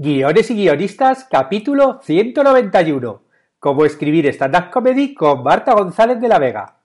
Guiones y guionistas, capítulo 191. Cómo escribir stand-up comedy con Marta González de la Vega.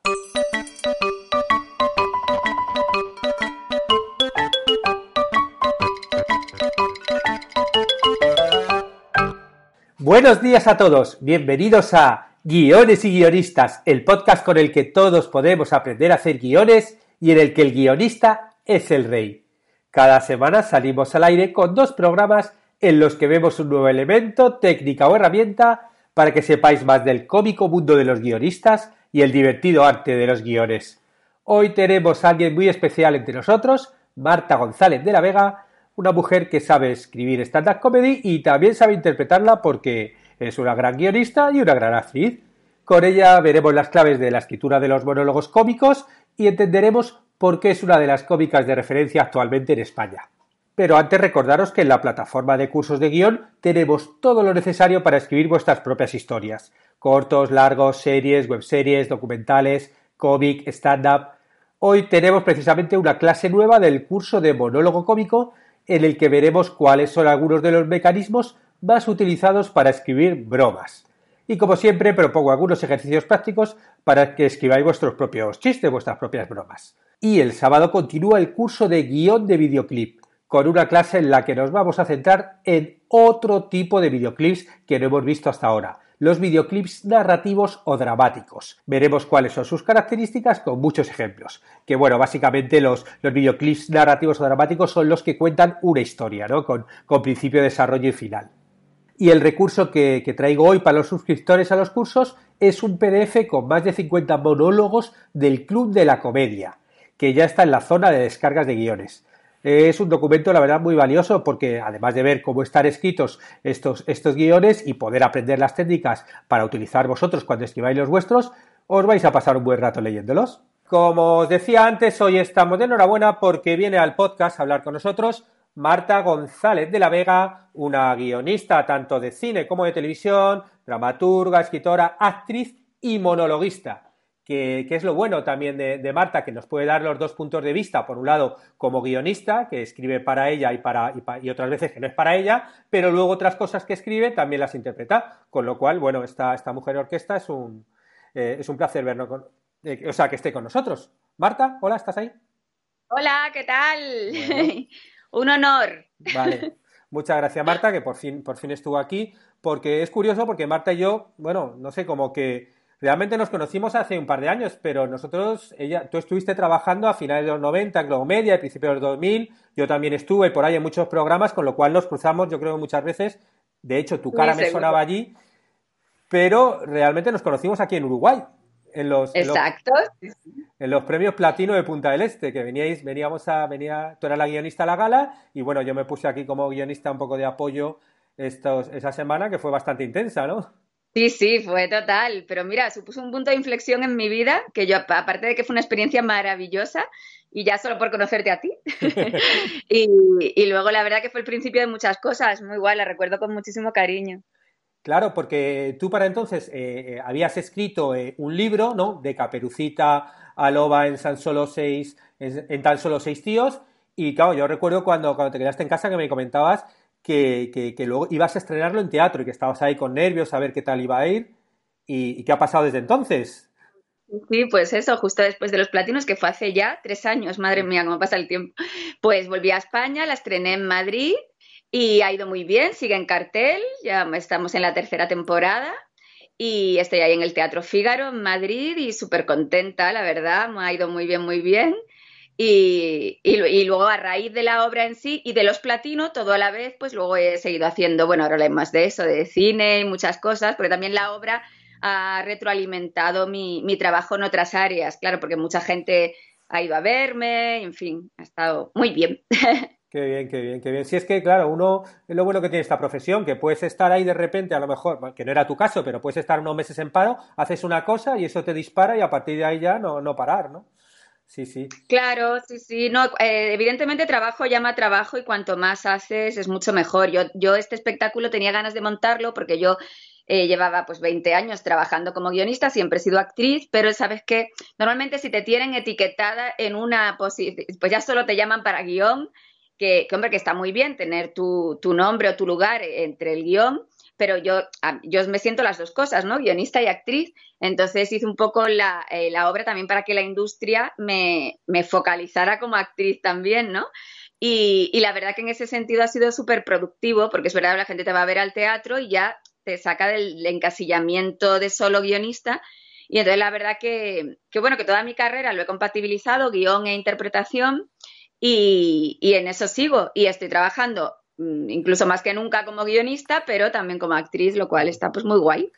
Buenos días a todos, bienvenidos a Guiones y Guionistas, el podcast con el que todos podemos aprender a hacer guiones y en el que el guionista es el rey. Cada semana salimos al aire con dos programas en los que vemos un nuevo elemento, técnica o herramienta para que sepáis más del cómico mundo de los guionistas y el divertido arte de los guiones. Hoy tenemos a alguien muy especial entre nosotros, Marta González de la Vega, una mujer que sabe escribir stand-up comedy y también sabe interpretarla porque es una gran guionista y una gran actriz. Con ella veremos las claves de la escritura de los monólogos cómicos y entenderemos por qué es una de las cómicas de referencia actualmente en España. Pero antes recordaros que en la plataforma de cursos de guion tenemos todo lo necesario para escribir vuestras propias historias. Cortos, largos, series, webseries, documentales, cómic, stand-up. Hoy tenemos precisamente una clase nueva del curso de monólogo cómico en el que veremos cuáles son algunos de los mecanismos más utilizados para escribir bromas. Y como siempre propongo algunos ejercicios prácticos para que escribáis vuestros propios chistes, vuestras propias bromas. Y el sábado continúa el curso de guion de videoclip con una clase en la que nos vamos a centrar en otro tipo de videoclips que no hemos visto hasta ahora, los videoclips narrativos o dramáticos. Veremos cuáles son sus características con muchos ejemplos. Que bueno, básicamente los, los videoclips narrativos o dramáticos son los que cuentan una historia, ¿no? Con, con principio, desarrollo y final. Y el recurso que, que traigo hoy para los suscriptores a los cursos es un PDF con más de 50 monólogos del Club de la Comedia, que ya está en la zona de descargas de guiones. Es un documento, la verdad, muy valioso porque además de ver cómo están escritos estos, estos guiones y poder aprender las técnicas para utilizar vosotros cuando escribáis los vuestros, os vais a pasar un buen rato leyéndolos. Como os decía antes, hoy estamos de enhorabuena porque viene al podcast a hablar con nosotros Marta González de la Vega, una guionista tanto de cine como de televisión, dramaturga, escritora, actriz y monologuista que, es lo bueno también de, Marta, que nos puede dar los dos puntos de vista, por un lado como guionista, que escribe para ella y, para, y, otras veces que no es para ella, pero luego otras cosas que escribe también las interpreta, con lo cual, bueno, esta, esta mujer orquesta es un, eh, es un placer vernos, con, eh, o sea, que esté con nosotros. Marta, hola, ¿estás ahí? Hola, ¿qué tal? un honor. Vale. Muchas gracias, Marta, que por fin, por fin estuvo aquí, porque es curioso, porque Marta y yo, bueno, no sé, como que Realmente nos conocimos hace un par de años, pero nosotros, ella, tú estuviste trabajando a finales de los 90 en Globo Media, a principios de los 2000, yo también estuve por ahí en muchos programas, con lo cual nos cruzamos, yo creo, muchas veces. De hecho, tu cara me sonaba allí, pero realmente nos conocimos aquí en Uruguay, en los, Exacto. En los, premios Platino de Punta del Este, que veníais, veníamos a, venía, tú eras la guionista a la gala, y bueno, yo me puse aquí como guionista un poco de apoyo estos, esa semana, que fue bastante intensa, ¿no? Sí, sí, fue total. Pero mira, supuso un punto de inflexión en mi vida, que yo, aparte de que fue una experiencia maravillosa, y ya solo por conocerte a ti. y, luego la verdad que fue el principio de muchas cosas, muy guay, la recuerdo con muchísimo cariño. Claro, porque tú para entonces eh, habías escrito eh, un libro, ¿no? De Caperucita a Loba en tan solo seis, en, tan solo seis tíos. Y claro, yo recuerdo cuando, cuando te quedaste en casa que me comentabas que, que, luego ibas a estrenarlo en teatro y que estabas ahí con nervios a ver qué tal iba a ir. ¿Y, qué ha pasado desde entonces? Sí, pues eso, justo después de los platinos, que fue hace ya tres años, madre mía, cómo pasa el tiempo. Pues volví a España, la estrené en Madrid y ha ido muy bien, sigue en cartel, ya estamos en la tercera temporada y estoy ahí en el Teatro Fígaro en Madrid y súper contenta, la verdad, me ha ido muy bien, muy bien. Y, luego a raíz de la obra en sí y de los platinos, todo a la vez, pues luego he seguido haciendo, bueno, ahora más de eso, de cine y muchas cosas, porque también la obra ha retroalimentado mi, mi trabajo en otras áreas, claro, porque mucha gente ha ido a verme, en fin, ha estado muy bien. Qué bien, qué bien, qué bien. Si es que, claro, uno, es lo bueno que tiene esta profesión, que puedes estar ahí de repente, a lo mejor, que no era tu caso, pero puedes estar unos meses en paro, haces una cosa y eso te dispara y a partir de ahí ya no, no parar, ¿no? Sí, sí. Claro, sí, sí. No, eh, evidentemente trabajo llama trabajo y cuanto más haces es mucho mejor. Yo, yo este espectáculo tenía ganas de montarlo porque yo eh, llevaba pues 20 años trabajando como guionista, siempre he sido actriz, pero sabes que normalmente si te tienen etiquetada en una posición, pues ya solo te llaman para guion, que, hombre, que está muy bien tener tu, tu nombre o tu lugar entre el guion, pero yo, yo me siento las dos cosas, ¿no? Guionista y actriz. Entonces hice un poco la, eh, la obra también para que la industria me, me focalizara como actriz también, ¿no? Y, y, la verdad que en ese sentido ha sido súper productivo, porque es verdad, la gente te va a ver al teatro y ya te saca del encasillamiento de solo guionista. Y entonces la verdad que, que bueno, que toda mi carrera lo he compatibilizado, guion e interpretación, y, y en eso sigo. Y estoy trabajando incluso más que nunca como guionista, pero también como actriz, lo cual está pues muy guay.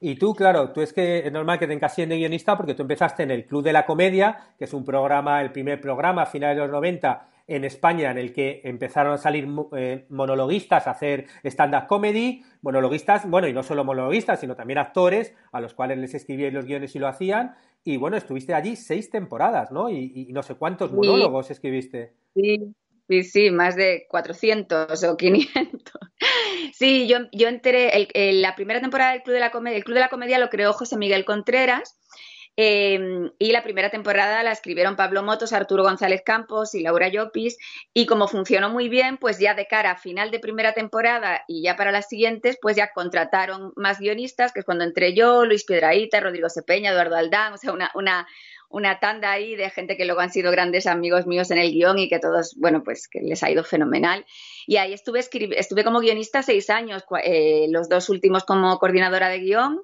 Y tú, claro, tú es que es normal que te encasillen de guionista porque tú empezaste en el Club de la Comedia, que es un programa, el primer programa a finales de los 90 en España en el que empezaron a salir eh, monologuistas a hacer stand-up comedy, monologuistas, bueno, y no solo monologuistas, sino también actores a los cuales les escribíais los guiones y lo hacían. Y bueno, estuviste allí seis temporadas, ¿no? Y, no sé cuántos monólogos escribiste. Sí, Sí, sí, más de 400 o 500. Sí, yo, yo entré, la primera temporada del Club de la Comedia, el Club de la Comedia lo creó José Miguel Contreras em, y la primera temporada la escribieron Pablo Motos, Arturo González Campos y Laura Llopis y como funcionó muy bien, pues ya de cara a final de primera temporada y ya para las siguientes, pues ya contrataron más guionistas, que es cuando entré yo, Luis Piedraíta, Rodrigo Sepeña, Eduardo Aldán, o sea, una, una una tanda ahí de gente que luego han sido grandes amigos míos en el guion y que todos, bueno, pues que les ha ido fenomenal. Y ahí estuve, estuve como guionista seis años, eh, los dos últimos como coordinadora de guion.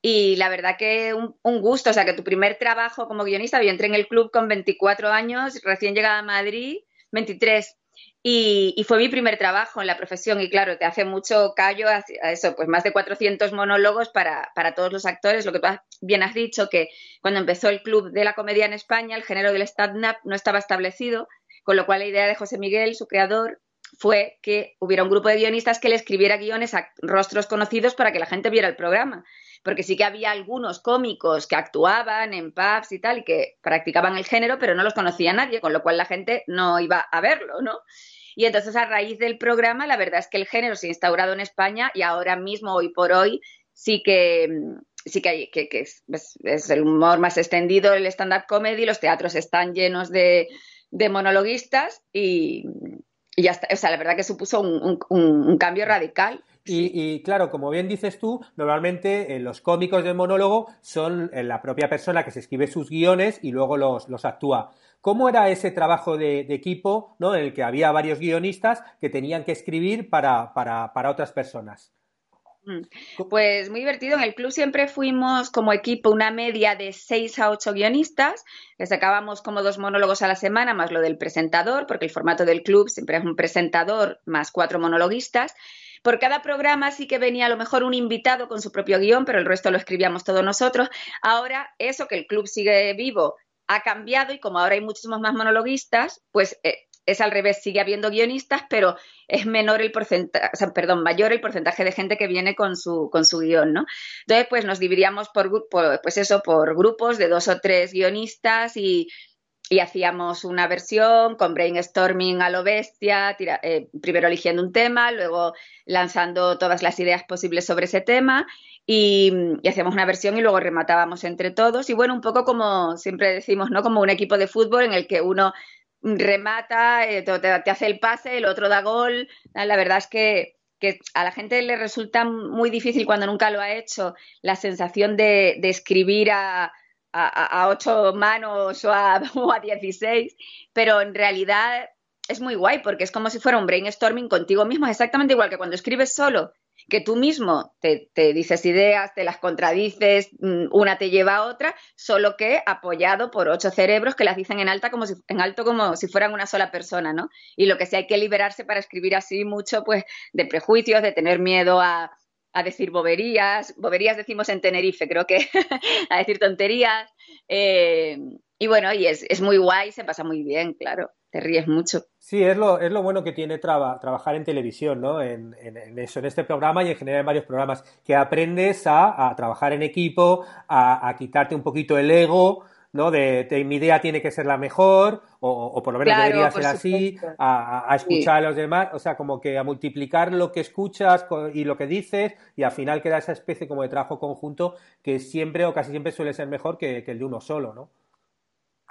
Y la verdad que un, un, gusto, o sea, que tu primer trabajo como guionista, yo entré en el club con 24 años, recién llegada a Madrid, 23, y, fue mi primer trabajo en la profesión y claro, te hace mucho callo a, eso, pues más de 400 monólogos para, para, todos los actores. Lo que tú bien has dicho, que cuando empezó el Club de la Comedia en España, el género del stand-up no estaba establecido, con lo cual la idea de José Miguel, su creador, fue que hubiera un grupo de guionistas que le escribiera guiones a rostros conocidos para que la gente viera el programa. Porque sí que había algunos cómicos que actuaban en pubs y tal, y que practicaban el género, pero no los conocía nadie, con lo cual la gente no iba a verlo, ¿no? Y entonces a raíz del programa, la verdad es que el género se ha instaurado en España y ahora mismo, hoy por hoy, sí que sí que, es, el humor más extendido, el stand-up comedy, los teatros están llenos de, monologuistas y, ya está. O sea, la verdad que supuso un, cambio radical. Y, claro, como bien dices tú, normalmente eh, los cómicos del monólogo son eh, la propia persona que se escribe sus guiones y luego los, los actúa. ¿Cómo era ese trabajo de, equipo ¿no? en el que había varios guionistas que tenían que escribir para, para, otras personas? Mm. Pues muy divertido. En el club siempre fuimos como equipo una media de seis a ocho guionistas, que sacábamos como dos monólogos a la semana, más lo del presentador, porque el formato del club siempre es un presentador más cuatro monologuistas. Por cada programa sí que venía a lo mejor un invitado con su propio guion, pero el resto lo escribíamos todos nosotros. Ahora, eso que el club sigue vivo ha cambiado y como ahora hay muchísimos más monologuistas, pues eh, es al revés, sigue habiendo guionistas, pero es menor el porcentaje, o sea, perdón, mayor el porcentaje de gente que viene con su, con su guion, ¿no? Entonces, pues nos dividíamos por, pues eso, por grupos de dos o tres guionistas y, y hacíamos una versión con brainstorming a lo bestia, eh, primero eligiendo un tema, luego lanzando todas las ideas posibles sobre ese tema y, hacíamos una versión y luego rematábamos entre todos. Y bueno, un poco como siempre decimos, ¿no? Como un equipo de fútbol en el que uno remata, eh, te, hace el pase, el otro da gol. La verdad es que, a la gente le resulta muy difícil cuando nunca lo ha hecho la sensación de, escribir a, a, ocho manos o a, o a 16, pero en realidad es muy guay porque es como si fuera un brainstorming contigo mismo, es exactamente igual que cuando escribes solo que tú mismo te, dices ideas, te las contradices, mm, una te lleva a otra, solo que apoyado por ocho cerebros que las dicen en, alta como si, en alto como si fueran una sola persona, ¿no? Y lo que sí hay que liberarse para escribir así mucho, pues, de prejuicios, de tener miedo a, decir boberías, boberías decimos en Tenerife, creo que, a decir tonterías. Eh, y bueno, y es, es muy guay, se pasa muy bien, claro. te ríes mucho. Sí, es lo, es lo bueno que tiene trabajar en televisión, ¿no? En, eso, en este programa y en general en varios programas, que aprendes a, trabajar en equipo, a, quitarte un poquito el ego, ¿no? De, mi idea tiene que ser la mejor, o, por lo menos debería ser así, a, escuchar a los demás, o sea, como que a multiplicar lo que escuchas y lo que dices, y al final queda esa especie como de trabajo conjunto que siempre o casi siempre suele ser mejor que, que el de uno solo, ¿no?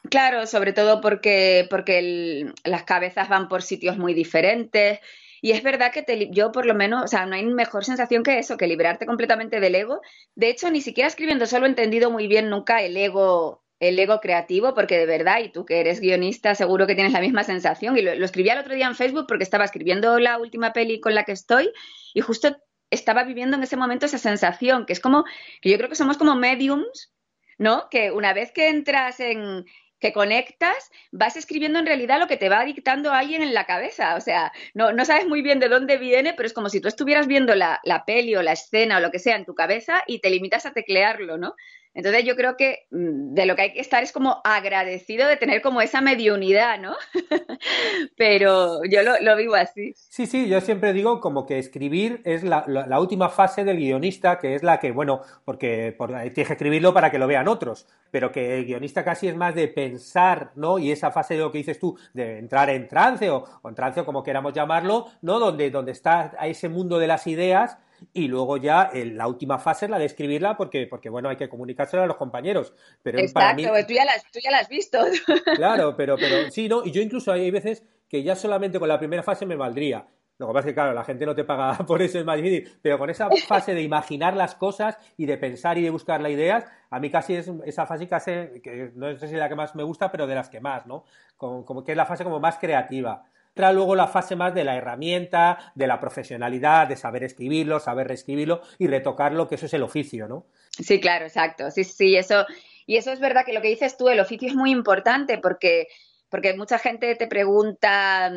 Claro, sobre todo porque, porque las cabezas van por sitios muy diferentes. Y es verdad que te, yo por lo menos, o sea, no hay mejor sensación que eso, que liberarte completamente del ego. De hecho, ni siquiera escribiendo solo he entendido muy bien nunca el ego, el ego creativo, porque de verdad, y tú que eres guionista, seguro que tienes la misma sensación. Y lo, escribí el otro día en Facebook porque estaba escribiendo la última peli con la que estoy y justo estaba viviendo en ese momento esa sensación, que es como, que yo creo que somos como mediums, ¿no? Que una vez que entras en, que conectas, vas escribiendo en realidad lo que te va dictando alguien en la cabeza. O sea, no, no sabes muy bien de dónde viene, pero es como si tú estuvieras viendo la, la peli o la escena o lo que sea en tu cabeza y te limitas a teclearlo, ¿no? Entonces yo creo que mm, de lo que hay que estar es como agradecido de tener como esa mediunidad, ¿no? Pero yo lo, vivo así. Sí, sí, yo siempre digo como que escribir es la, última fase del guionista, que es la que, bueno, porque tienes que escribirlo para que lo vean otros, pero que el guionista casi es más de pensar, ¿no? Y esa fase de lo que dices tú, de entrar en trance o, o en trance o como queramos llamarlo, ¿no? Donde, donde está ese mundo de las ideas y luego ya la última fase es la de escribirla porque, porque bueno, hay que comunicárselo a los compañeros. Pero Exacto, para tú, ya la, tú ya la has visto. Claro, pero, pero sí, ¿no? Y yo incluso hay veces que ya solamente con la primera fase me valdría. Lo que pasa es que, claro, la gente no te paga por eso, es más difícil. Pero con esa fase de imaginar las cosas y de pensar y de buscar las ideas, a mí casi es esa fase casi, que no sé si es la que más me gusta, pero de las que más, ¿no? como que es la fase como más creativa entra luego la fase más de la herramienta, de la profesionalidad, de saber escribirlo, saber reescribirlo y retocarlo, que eso es el oficio, ¿no? Sí, claro, exacto. Sí, sí, eso. Y eso es verdad que lo que dices tú, el oficio es muy importante porque, porque mucha gente te pregunta,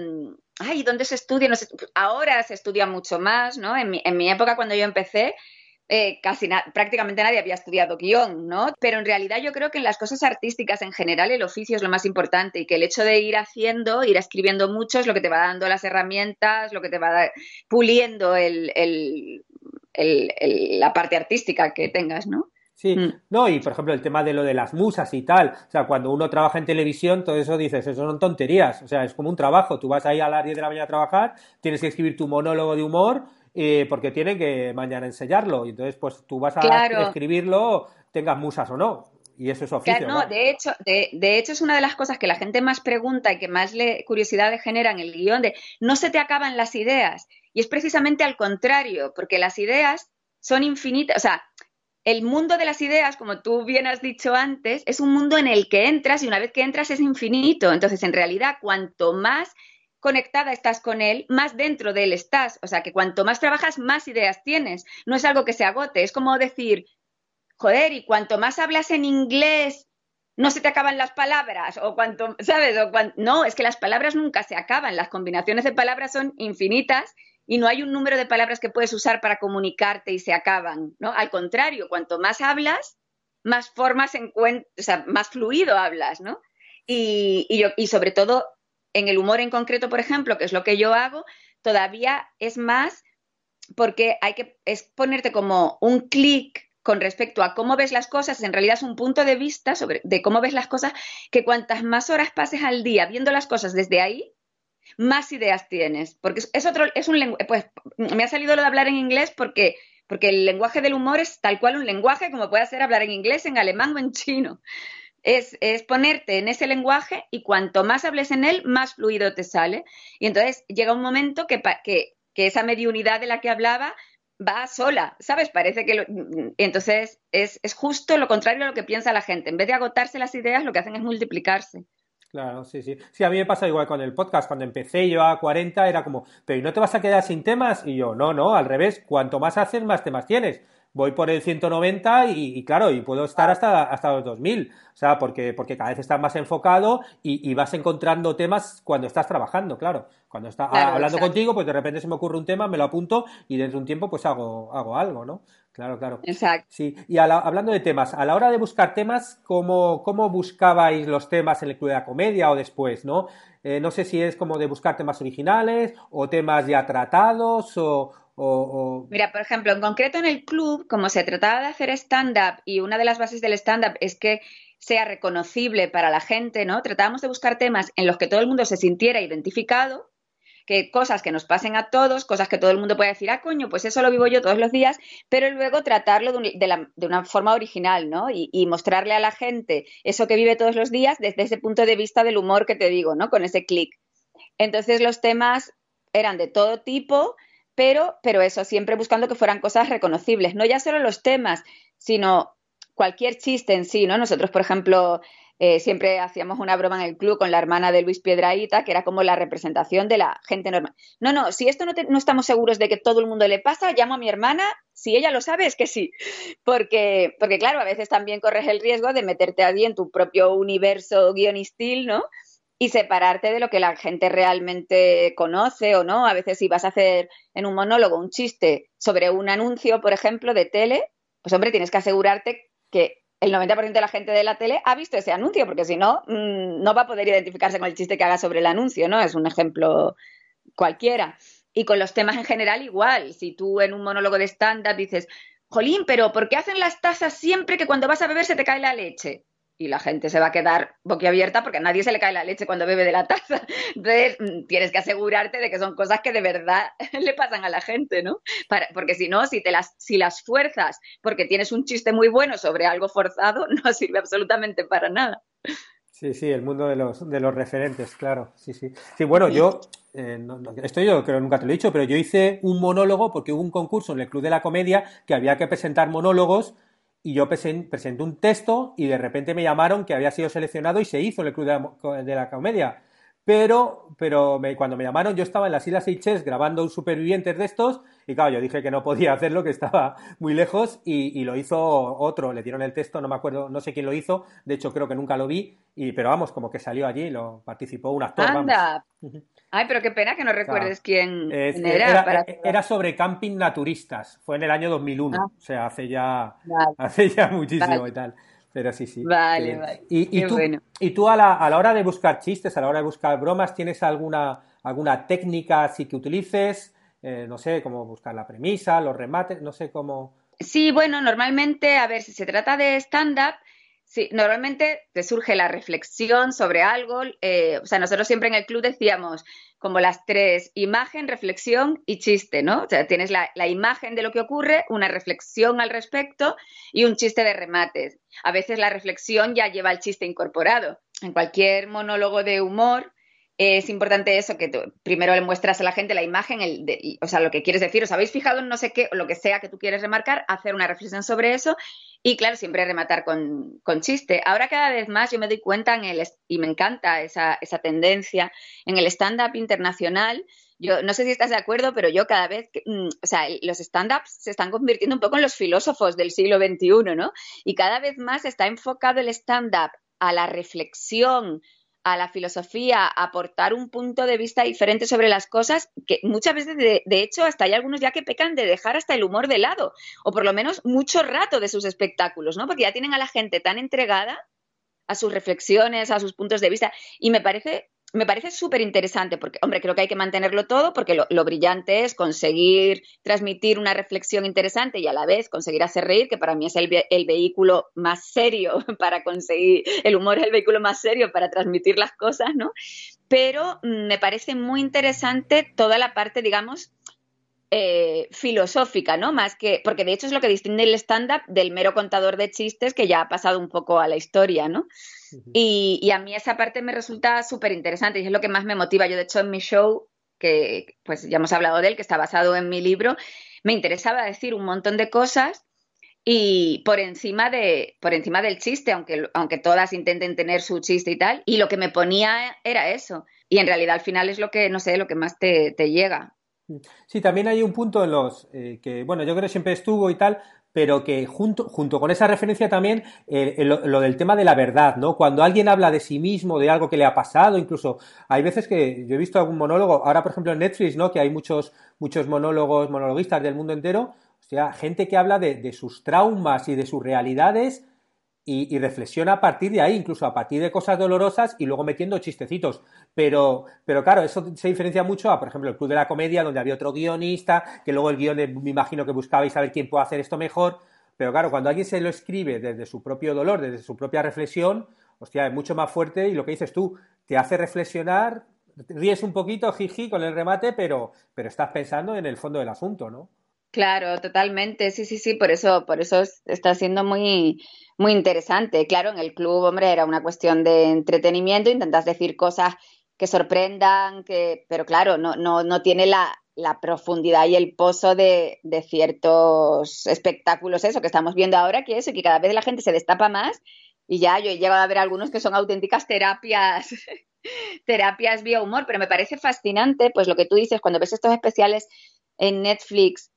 ay, ¿dónde se estudia? Ahora se estudia mucho más, ¿no? En mi, en mi época, cuando yo empecé, eh, casi prácticamente nadie había estudiado guion, ¿no? Pero en realidad yo creo que en las cosas artísticas en general el oficio es lo más importante y que el hecho de ir haciendo, ir escribiendo mucho es lo que te va dando las herramientas, lo que te va puliendo la parte artística que tengas, ¿no? Sí, mm. no, y por ejemplo el tema de lo de las musas y tal, o sea, cuando uno trabaja en televisión, todo eso dices, eso son tonterías, o sea, es como un trabajo, tú vas ahí a las 10 de la mañana a trabajar, tienes que escribir tu monólogo de humor eh, porque tienen que mañana enseñarlo. Y entonces, pues tú vas a escribirlo, tengas musas o no. Y eso es oficio. no, de hecho, de, de, hecho es una de las cosas que la gente más pregunta y que más le, curiosidad le genera en el guion de no se te acaban las ideas. Y es precisamente al contrario, porque las ideas son infinitas. O sea, el mundo de las ideas, como tú bien has dicho antes, es un mundo en el que entras y una vez que entras es infinito. Entonces, en realidad, cuanto más conectada estás con él, más dentro de él estás. O sea, que cuanto más trabajas, más ideas tienes. No es algo que se agote. Es como decir, joder, y cuanto más hablas en inglés, no se te acaban las palabras. O cuanto, ¿sabes? No, es que las palabras nunca se acaban. Las combinaciones de palabras son infinitas y no hay un número de palabras que puedes usar para comunicarte y se acaban, ¿no? Al contrario, cuanto más hablas, más formas encuentras, o sea, más fluido hablas, ¿no? Y sobre todo en el humor en concreto, por ejemplo, que es lo que yo hago, todavía es más porque hay que es ponerte como un clic con respecto a cómo ves las cosas, en realidad es un punto de vista sobre de cómo ves las cosas, que cuantas más horas pases al día viendo las cosas desde ahí, más ideas tienes. Porque es otro, es un lenguaje, pues me ha salido lo de hablar en inglés porque, porque el lenguaje del humor es tal cual un lenguaje como puede ser hablar en inglés, en alemán o en chino es, ponerte en ese lenguaje y cuanto más hables en él, más fluido te sale. Y entonces llega un momento que, que, que esa mediunidad de la que hablaba va sola, ¿sabes? Parece que... Entonces es, es justo lo contrario a lo que piensa la gente. En vez de agotarse las ideas, lo que hacen es multiplicarse. Claro, sí, sí. Sí, a mí me pasa igual con el podcast. Cuando empecé yo a 40 era como, pero ¿y no te vas a quedar sin temas? Y yo, no, no, al revés. Cuanto más haces, más temas tienes voy por el 190 y, y, claro, y puedo estar hasta, hasta los 2000. O sea, porque, porque cada vez estás más enfocado y, vas encontrando temas cuando estás trabajando, claro. Cuando estás hablando contigo, pues de repente se me ocurre un tema, me lo apunto y dentro de un tiempo pues hago, hago algo, ¿no? Claro, claro. Exacto. Sí, y hablando de temas, a la hora de buscar temas, ¿cómo, ¿cómo, buscabais los temas en el Club de la Comedia o después, no? Eh, no sé si es como de buscar temas originales o temas ya tratados o, Mira, por ejemplo, en concreto en el club, como se trataba de hacer stand-up y una de las bases del stand-up es que sea reconocible para la gente, ¿no? Tratábamos de buscar temas en los que todo el mundo se sintiera identificado que cosas que nos pasen a todos, cosas que todo el mundo puede decir, ah, coño, pues eso lo vivo yo todos los días, pero luego tratarlo de, una forma original, ¿no? Y, mostrarle a la gente eso que vive todos los días desde ese punto de vista del humor que te digo, ¿no? Con ese clic. Entonces los temas eran de todo tipo, pero, pero eso, siempre buscando que fueran cosas reconocibles, no ya solo los temas, sino cualquier chiste en sí, ¿no? Nosotros, por ejemplo, eh, siempre hacíamos una broma en el club con la hermana de Luis Piedraíta, que era como la representación de la gente normal. No, no, si esto no, no, estamos seguros de que todo el mundo le pasa, llamo a mi hermana, si ella lo sabe, es que sí. Porque, porque claro, a veces también corres el riesgo de meterte allí en tu propio universo guionistil, ¿no? Y separarte de lo que la gente realmente conoce o no. A veces si vas a hacer en un monólogo un chiste sobre un anuncio, por ejemplo, de tele, pues hombre, tienes que asegurarte que el 90% de la gente de la tele ha visto ese anuncio, porque si no, mm, no va a poder identificarse con el chiste que haga sobre el anuncio, ¿no? Es un ejemplo cualquiera. Y con los temas en general igual. Si tú en un monólogo de stand-up dices, Jolín, pero ¿por qué hacen las tazas siempre que cuando vas a beber se te cae la leche? Y la gente se va a quedar boquiabierta porque a nadie se le cae la leche cuando bebe de la taza. Entonces, mm, tienes que asegurarte de que son cosas que de verdad le pasan a la gente, ¿no? porque si no, si, te las, si las fuerzas porque tienes un chiste muy bueno sobre algo forzado, no sirve absolutamente para nada. Sí, sí, el mundo de los, de los referentes, claro. Sí, sí. Sí, bueno, yo, eh, esto yo creo que nunca te lo he dicho, pero yo hice un monólogo porque hubo un concurso en el Club de la Comedia que había que presentar monólogos y yo presenté un texto y de repente me llamaron que había sido seleccionado y se hizo en el Club de la, Comedia. Pero, pero cuando me llamaron yo estaba en las Islas Seychelles grabando un supervivientes de estos y claro, yo dije que no podía hacerlo, que estaba muy lejos y, lo hizo otro, le dieron el texto, no me acuerdo, no sé quién lo hizo, de hecho creo que nunca lo vi, y, pero vamos, como que salió allí, lo participó un actor. Anda. Ay, pero qué pena que no recuerdes quién, era. Era, sobre camping naturistas, fue en el año 2001, ah. o sea, hace ya, hace ya muchísimo y tal. Pero sí, sí. Vale, vale. Y, tú, y tú a la, a la hora de buscar chistes, a la hora de buscar bromas, ¿tienes alguna, alguna técnica así que utilices? Eh, no sé, cómo buscar la premisa, los remates, no sé cómo. Sí, bueno, normalmente, a ver, si se trata de stand-up, sí, normalmente te surge la reflexión sobre algo. Eh, o sea, nosotros siempre en el club decíamos como las tres, imagen, reflexión y chiste, ¿no? O sea, tienes la, la imagen de lo que ocurre, una reflexión al respecto y un chiste de remates. A veces la reflexión ya lleva el chiste incorporado. En cualquier monólogo de humor, es importante eso, que primero le muestras a la gente la imagen, el o sea, lo que quieres decir, os habéis fijado en no sé qué, o lo que sea que tú quieres remarcar, hacer una reflexión sobre eso y, claro, siempre rematar con, chiste. Ahora cada vez más yo me doy cuenta en el, y me encanta esa, esa tendencia en el stand-up internacional. Yo no sé si estás de acuerdo, pero yo cada vez, mm, o sea, los stand-ups se están convirtiendo un poco en los filósofos del siglo XXI, ¿no? Y cada vez más está enfocado el stand-up a la reflexión, a la filosofía, aportar un punto de vista diferente sobre las cosas, que muchas veces, de, hecho, hasta hay algunos ya que pecan de dejar hasta el humor de lado, o por lo menos mucho rato de sus espectáculos, ¿no? Porque ya tienen a la gente tan entregada a sus reflexiones, a sus puntos de vista, y me parece me parece súper interesante porque, hombre, creo que hay que mantenerlo todo porque lo, brillante es conseguir transmitir una reflexión interesante y a la vez conseguir hacer reír, que para mí es el, el, vehículo más serio para conseguir, el humor es el vehículo más serio para transmitir las cosas, ¿no? Pero mm, me parece muy interesante toda la parte, digamos, eh, filosófica, ¿no? Más que, porque de hecho es lo que distingue el stand-up del mero contador de chistes que ya ha pasado un poco a la historia, ¿no? y, a mí esa parte me resulta súper interesante y es lo que más me motiva. Yo, de hecho, en mi show, que pues ya hemos hablado de él, que está basado en mi libro, me interesaba decir un montón de cosas y por encima de por encima del chiste, aunque, aunque todas intenten tener su chiste y tal, y lo que me ponía era eso. Y en realidad al final es lo que, no sé, lo que más te, te llega. Sí, también hay un punto en los eh, que, bueno, yo creo que siempre estuvo y tal, pero que junto, junto con esa referencia también lo, del tema de la verdad, ¿no? Cuando alguien habla de sí mismo, de algo que le ha pasado, incluso hay veces que yo he visto algún monólogo, ahora por ejemplo en Netflix, ¿no? Que hay muchos, muchos monólogos, monologuistas del mundo entero, hostia, gente que habla de, de sus traumas y de sus realidades y, reflexiona a partir de ahí, incluso a partir de cosas dolorosas y luego metiendo chistecitos. Pero, pero claro, eso se diferencia mucho a, por ejemplo, el Club de la Comedia, donde había otro guionista, que luego el guion me imagino que buscabais saber quién puede hacer esto mejor. Pero claro, cuando alguien se lo escribe desde su propio dolor, desde su propia reflexión, hostia, es mucho más fuerte y lo que dices tú, te hace reflexionar, ríes un poquito, jiji, con el remate, pero, pero estás pensando en el fondo del asunto, ¿no? Claro, totalmente, sí, sí, sí, por eso, por eso está siendo muy, muy interesante. Claro, en el club, hombre, era una cuestión de entretenimiento, intentas decir cosas que sorprendan, que, pero claro, no, no, no tiene la, la profundidad y el pozo de, de, ciertos espectáculos, eso que estamos viendo ahora, que eso, que cada vez la gente se destapa más y ya yo he llegado a ver algunos que son auténticas terapias, terapias vía humor, pero me parece fascinante, pues lo que tú dices, cuando ves estos especiales en Netflix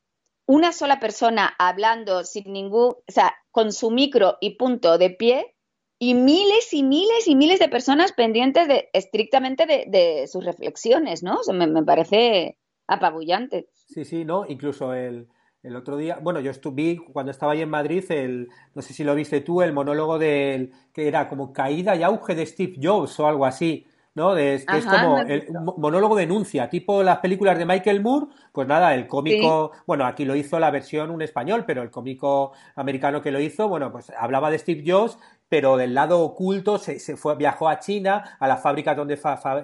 una sola persona hablando sin ningún, o sea, con su micro y punto de pie y miles y miles y miles de personas pendientes de estrictamente de, sus reflexiones, ¿no? Me, parece apabullante. Sí, sí, ¿no? Incluso el, otro día, bueno, yo estuve cuando estaba ahí en Madrid, el, no sé si lo viste tú, el monólogo del que era como caída y auge de Steve Jobs o algo así. ¿No? que es como el monólogo denuncia, tipo las películas de Michael Moore, pues nada, el cómico, bueno, aquí lo hizo la versión un español, pero el cómico americano que lo hizo, bueno, pues hablaba de Steve Jobs, pero del lado oculto se, fue, viajó a China, a las fábricas donde,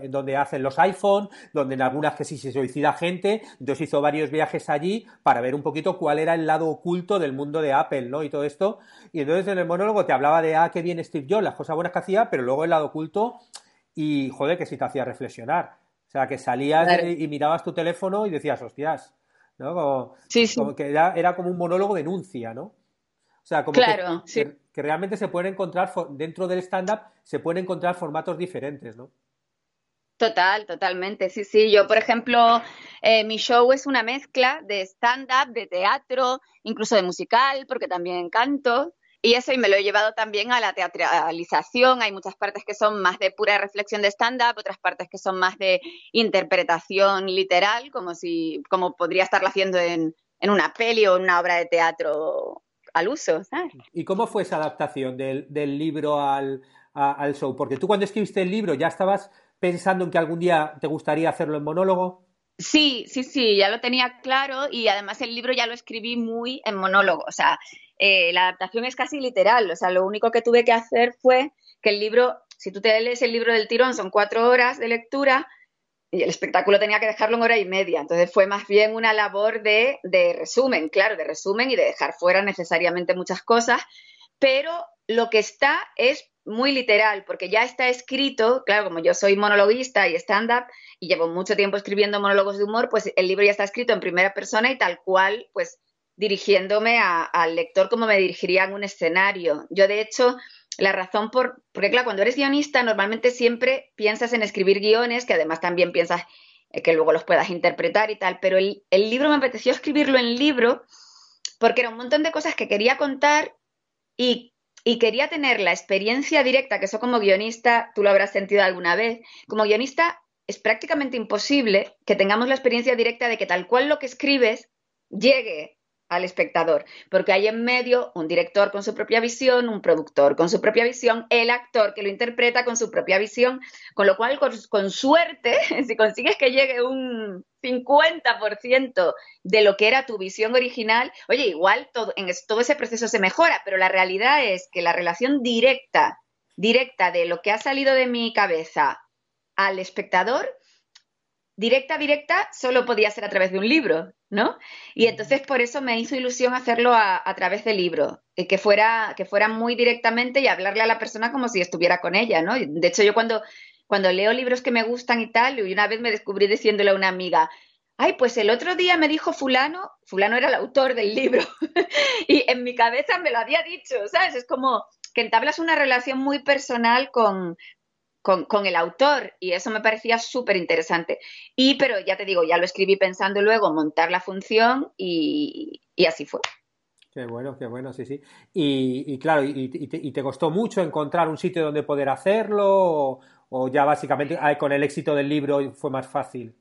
donde hacen los iPhone, donde en algunas que sí se suicida gente, entonces hizo varios viajes allí para ver un poquito cuál era el lado oculto del mundo de Apple, ¿no? Y todo esto, y entonces en el monólogo te hablaba de, ah, qué bien Steve Jobs, las cosas buenas que hacía, pero luego el lado oculto y joder, que sí te hacía reflexionar. O sea, que salías y, mirabas tu teléfono y decías, hostias, ¿no? Como, sí, sí. que era, como un monólogo denuncia, ¿no? O sea, como que, que, realmente se pueden encontrar, dentro del stand-up, se pueden encontrar formatos diferentes, ¿no? Total, totalmente. Sí, sí. Yo, por ejemplo, eh, mi show es una mezcla de stand-up, de teatro, incluso de musical, porque también canto. Y eso y me lo he llevado también a la teatralización. Hay muchas partes que son más de pura reflexión de stand-up, otras partes que son más de interpretación literal, como si, como podría estarlo haciendo en, en una peli o en una obra de teatro al uso. ¿Y cómo fue esa adaptación del, del libro al, al show? Porque tú cuando escribiste el libro ya estabas pensando en que algún día te gustaría hacerlo en monólogo. Sí, sí, sí, ya lo tenía claro y además el libro ya lo escribí muy en monólogo, o sea, eh, la adaptación es casi literal, o sea, lo único que tuve que hacer fue que el libro, si tú te lees el libro del tirón, son cuatro horas de lectura y el espectáculo tenía que dejarlo en hora y media, entonces fue más bien una labor de, de resumen, claro, de resumen y de dejar fuera necesariamente muchas cosas, pero lo que está es muy literal, porque ya está escrito, claro, como yo soy monologuista y stand-up y llevo mucho tiempo escribiendo monólogos de humor, pues el libro ya está escrito en primera persona y tal cual, pues dirigiéndome al lector como me dirigiría en un escenario. Yo, de hecho, la razón por, porque claro, cuando eres guionista normalmente siempre piensas en escribir guiones, que además también piensas eh, que luego los puedas interpretar y tal, pero el, el libro me apeteció escribirlo en libro porque era un montón de cosas que quería contar y y quería tener la experiencia directa, que eso como guionista tú lo habrás sentido alguna vez, como guionista es prácticamente imposible que tengamos la experiencia directa de que tal cual lo que escribes llegue al espectador, porque hay en medio un director con su propia visión, un productor con su propia visión, el actor que lo interpreta con su propia visión, con lo cual, con, suerte, si consigues que llegue un 50% de lo que era tu visión original, oye, igual todo, en todo ese proceso se mejora, pero la realidad es que la relación directa, directa de lo que ha salido de mi cabeza al espectador, directa, directa, solo podía ser a través de un libro, ¿no? Y entonces por eso me hizo ilusión hacerlo a, través del libro, y que fuera, que fuera muy directamente y hablarle a la persona como si estuviera con ella, ¿no? De hecho, yo cuando, cuando leo libros que me gustan y tal, y una vez me descubrí diciéndole a una amiga, ay, pues el otro día me dijo fulano, fulano era el autor del libro, y en mi cabeza me lo había dicho, ¿sabes? Es como que entablas una relación muy personal con, con, el autor y eso me parecía súper interesante. Y, pero ya te digo, ya lo escribí pensando luego montar la función y, así fue. Qué bueno, qué bueno, sí, sí. Y, claro, y, te, costó mucho encontrar un sitio donde poder hacerlo o, ya básicamente con el éxito del libro fue más fácil?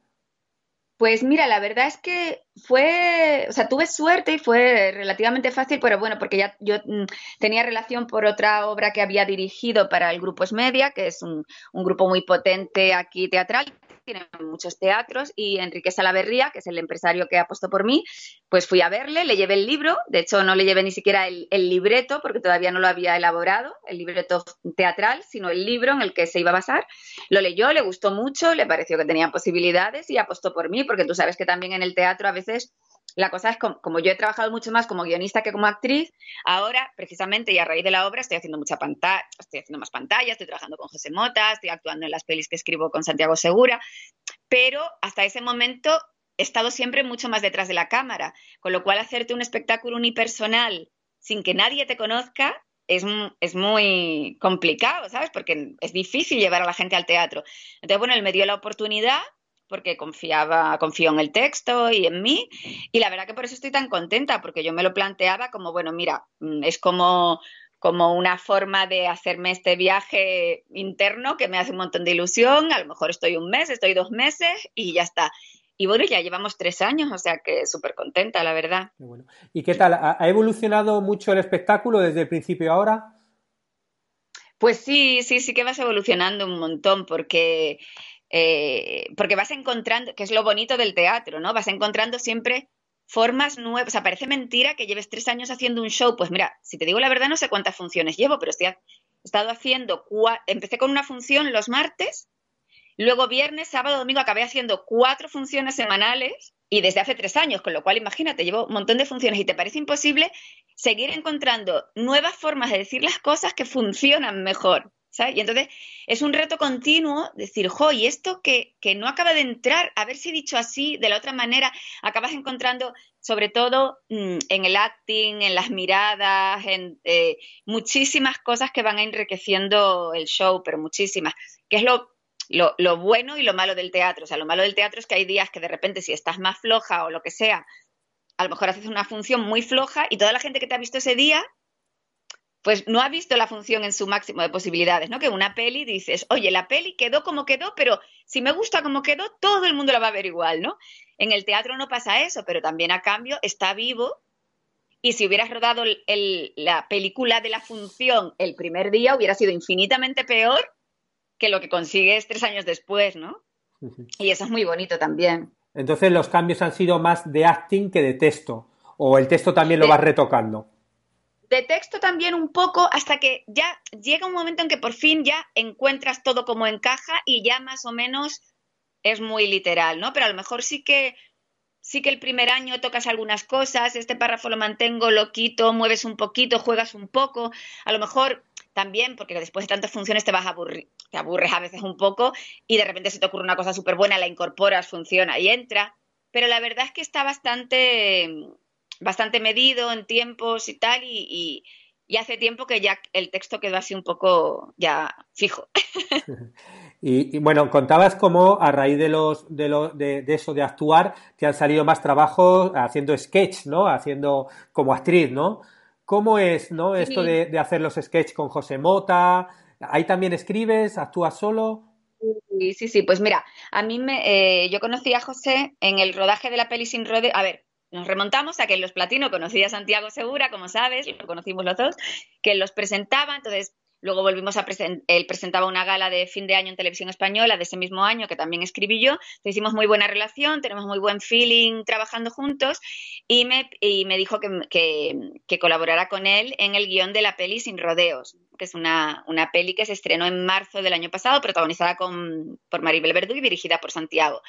Pues mira, la verdad es que fue, o sea, tuve suerte y fue relativamente fácil, pero bueno, porque ya yo mm, tenía relación por otra obra que había dirigido para el Grupo Esmedia, que es un, un grupo muy potente aquí teatral, tiene muchos teatros y Enrique Salaverría, que es el empresario que apostó por mí, pues fui a verle, le llevé el libro, de hecho no le llevé ni siquiera el, libreto porque todavía no lo había elaborado, el libreto teatral, sino el libro en el que se iba a basar. Lo leyó, le gustó mucho, le pareció que tenía posibilidades y apostó por mí, porque tú sabes que también en el teatro a veces la cosa es como, yo he trabajado mucho más como guionista que como actriz, ahora precisamente y a raíz de la obra estoy haciendo mucha pantalla, estoy haciendo más pantalla, estoy trabajando con José Mota, estoy actuando en las pelis que escribo con Santiago Segura, pero hasta ese momento he estado siempre mucho más detrás de la cámara, con lo cual hacerte un espectáculo unipersonal sin que nadie te conozca es, es, muy complicado, ¿sabes? Porque es difícil llevar a la gente al teatro. Entonces, bueno, él me dio la oportunidad porque confiaba, confío en el texto y en mí. Y la verdad que por eso estoy tan contenta, porque yo me lo planteaba como, bueno, mira, mm, es como, como una forma de hacerme este viaje interno que me hace un montón de ilusión. A lo mejor estoy un mes, estoy dos meses y ya está. Y bueno, ya llevamos tres años, o sea que súper contenta, la verdad. ¿Y qué tal? ¿Ha evolucionado mucho el espectáculo desde el principio a ahora? Pues sí, sí, sí que vas evolucionando un montón, porque eh, porque vas encontrando, que es lo bonito del teatro, ¿no? Vas encontrando siempre formas nuevas. O sea, parece mentira que lleves tres años haciendo un show. Pues mira, si te digo la verdad, no sé cuántas funciones llevo, pero estoy, he estado haciendo. Empecé con una función los martes, luego viernes, sábado, domingo acabé haciendo cuatro funciones semanales y desde hace tres años, con lo cual imagínate, llevo un montón de funciones y te parece imposible seguir encontrando nuevas formas de decir las cosas que funcionan mejor. Y entonces es un reto continuo decir, jo, esto que, no acaba de entrar, a ver si dicho así, de la otra manera, acabas encontrando sobre todo mm, en el acting, en las miradas, en eh, muchísimas cosas que van enriqueciendo el show, pero muchísimas, que es lo, lo, lo, bueno y lo malo del teatro. O sea, lo malo del teatro es que hay días que de repente si estás más floja o lo que sea, a lo mejor haces una función muy floja y toda la gente que te ha visto ese día pues no ha visto la función en su máximo de posibilidades, ¿no? Que una peli dices, oye, la peli quedó como quedó, pero si me gusta como quedó, todo el mundo la va a ver igual, ¿no? En el teatro no pasa eso, pero también a cambio está vivo y si hubieras rodado la película de la función el primer día, hubiera sido infinitamente peor que lo que consigues tres años después, ¿no? Y eso es muy bonito también. Entonces los cambios han sido más de acting que de texto, o el texto también lo vas retocando de texto también un poco hasta que ya llega un momento en que por fin ya encuentras todo como encaja y ya más o menos es muy literal, ¿no? Pero a lo mejor sí que sí que el primer año tocas algunas cosas, este párrafo lo mantengo, lo quito, mueves un poquito, juegas un poco, a lo mejor también, porque después de tantas funciones te vas a aburrir, te aburres a veces un poco y de repente se te ocurre una cosa súper buena, la incorporas, funciona y entra, pero la verdad es que está bastante bastante medido en tiempos y tal, y, hace tiempo que ya el texto quedó así un poco ya fijo. Y, bueno, contabas cómo a raíz de los de, de, eso de actuar te han salido más trabajos haciendo sketch, ¿no? Haciendo como actriz, ¿no? ¿Cómo es, no? Esto de, hacer los sketch con José Mota. ¿Ahí también escribes? ¿Actúas solo? Sí, sí, sí. Pues mira, a mí me, eh, yo conocí a José en el rodaje de la peli Sin Rode. A ver, nos remontamos a que Los Platino conocí a Santiago Segura, como sabes, lo conocimos los dos, que los presentaba, entonces luego volvimos a presentar, él presentaba una gala de fin de año en televisión española de ese mismo año que también escribí yo, entonces hicimos muy buena relación, tenemos muy buen feeling trabajando juntos y me, dijo que, colaborara con él en el guion de la peli Sin Rodeos, que es una, una peli que se estrenó en marzo del año pasado, protagonizada por Maribel Verdú y dirigida por Santiago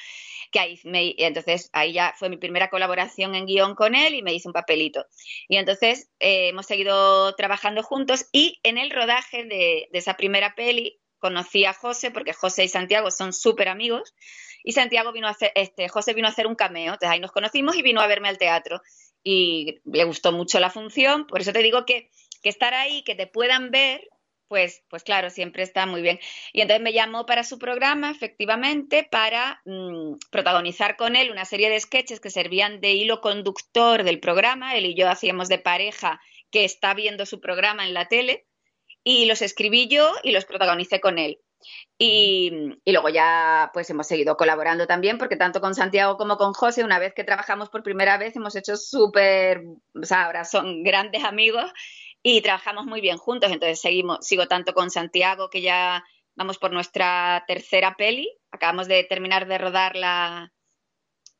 que ahí me, entonces ahí ya fue mi primera colaboración en guion con él y me hice un papelito. Y entonces eh, hemos seguido trabajando juntos y en el rodaje de, esa primera peli conocí a José porque José y Santiago son súper amigos y Santiago vino a hacer, este, José vino a hacer un cameo, entonces ahí nos conocimos y vino a verme al teatro y le gustó mucho la función, por eso te digo que, que estar ahí, que te puedan ver, pues, pues claro, siempre está muy bien. Y entonces me llamó para su programa, efectivamente, para mm, protagonizar con él una serie de sketches que servían de hilo conductor del programa. Él y yo hacíamos de pareja que está viendo su programa en la tele y los escribí yo y los protagonicé con él. Y, luego ya pues hemos seguido colaborando también, porque tanto con Santiago como con José, una vez que trabajamos por primera vez, hemos hecho súper, o sea, ahora son grandes amigos y trabajamos muy bien juntos. Entonces seguimos, sigo tanto con Santiago, que ya vamos por nuestra tercera peli. Acabamos de terminar de rodar la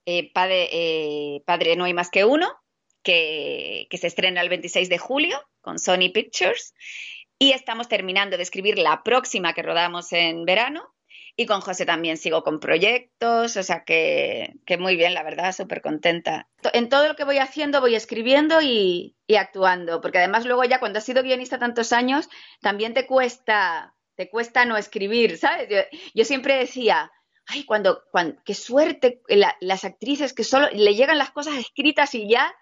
eh, padre, eh, padre, No hay más que uno, que, que se estrena el 26 de julio con Sony Pictures. Y estamos terminando de escribir la próxima que rodamos en verano. Y con José también sigo con proyectos, o sea que, muy bien, la verdad, súper contenta. En todo lo que voy haciendo voy escribiendo y, actuando, porque además luego ya cuando has sido guionista tantos años, también te cuesta, te cuesta no escribir, ¿sabes? Yo, siempre decía, ay, cuando, cuando qué suerte las actrices que solo le llegan las cosas escritas y ya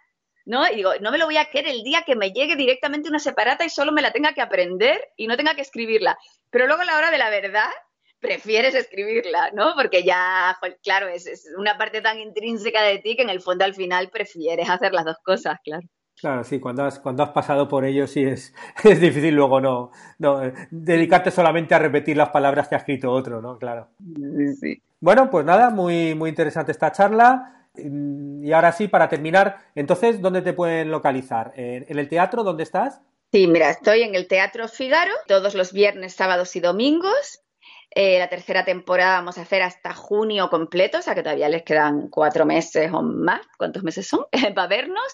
¿no? Y digo, no me lo voy a querer el día que me llegue directamente una separata y solo me la tenga que aprender y no tenga que escribirla. Pero luego a la hora de la verdad, prefieres escribirla, ¿no? Porque ya, claro, es, una parte tan intrínseca de ti que en el fondo al final prefieres hacer las dos cosas, claro. Claro, sí, cuando has, cuando has pasado por ello sí es, es difícil luego no, no eh, dedicarte solamente a repetir las palabras que ha escrito otro, ¿no? Claro. Sí. Bueno, pues nada, muy, muy interesante esta charla. Y ahora sí, para terminar, entonces, ¿dónde te pueden localizar? ¿En el teatro? ¿Dónde estás? Sí, mira, estoy en el Teatro Figaro todos los viernes, sábados y domingos. Eh, la tercera temporada vamos a hacer hasta junio completo, o sea que todavía les quedan cuatro meses o más. ¿Cuántos meses son? Para vernos.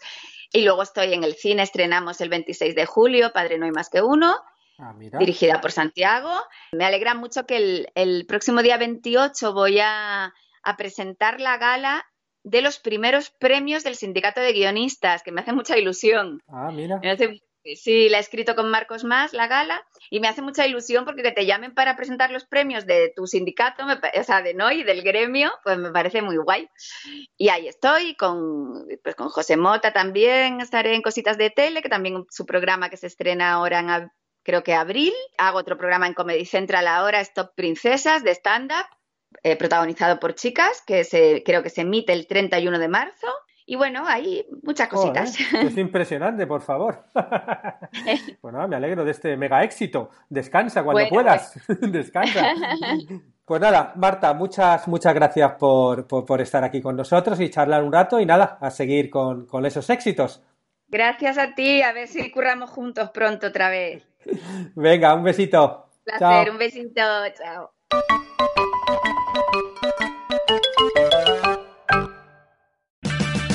Y luego estoy en el cine, estrenamos el 26 de julio, Padre No hay más que uno, ah, dirigida por Santiago. Me alegra mucho que el, el próximo día 28 voy a, a presentar la gala de los primeros premios del sindicato de guionistas, que me hace mucha ilusión. Ah, mira. Sí, la he escrito con Marcos Más, la gala, y me hace mucha ilusión porque que te llamen para presentar los premios de tu sindicato, o sea, de no y del gremio, pues me parece muy guay. Y ahí estoy, con, pues con José Mota también, estaré en Cositas de Tele, que también su programa que se estrena ahora en creo que abril. Hago otro programa en Comedy Central ahora, Stop Princesas, de stand-up. Eh, protagonizado por chicas, que se, creo que se emite el 31 de marzo. Y bueno, hay muchas cositas. es impresionante, por favor. bueno, me alegro de este mega éxito. Descansa cuando puedas. Pues. Descansa. Pues nada, Marta, muchas, muchas gracias por, por, estar aquí con nosotros y charlar un rato y nada, a seguir con, con esos éxitos. Gracias a ti, a ver si curramos juntos pronto otra vez. Venga, un besito. Placer, un besito, chao.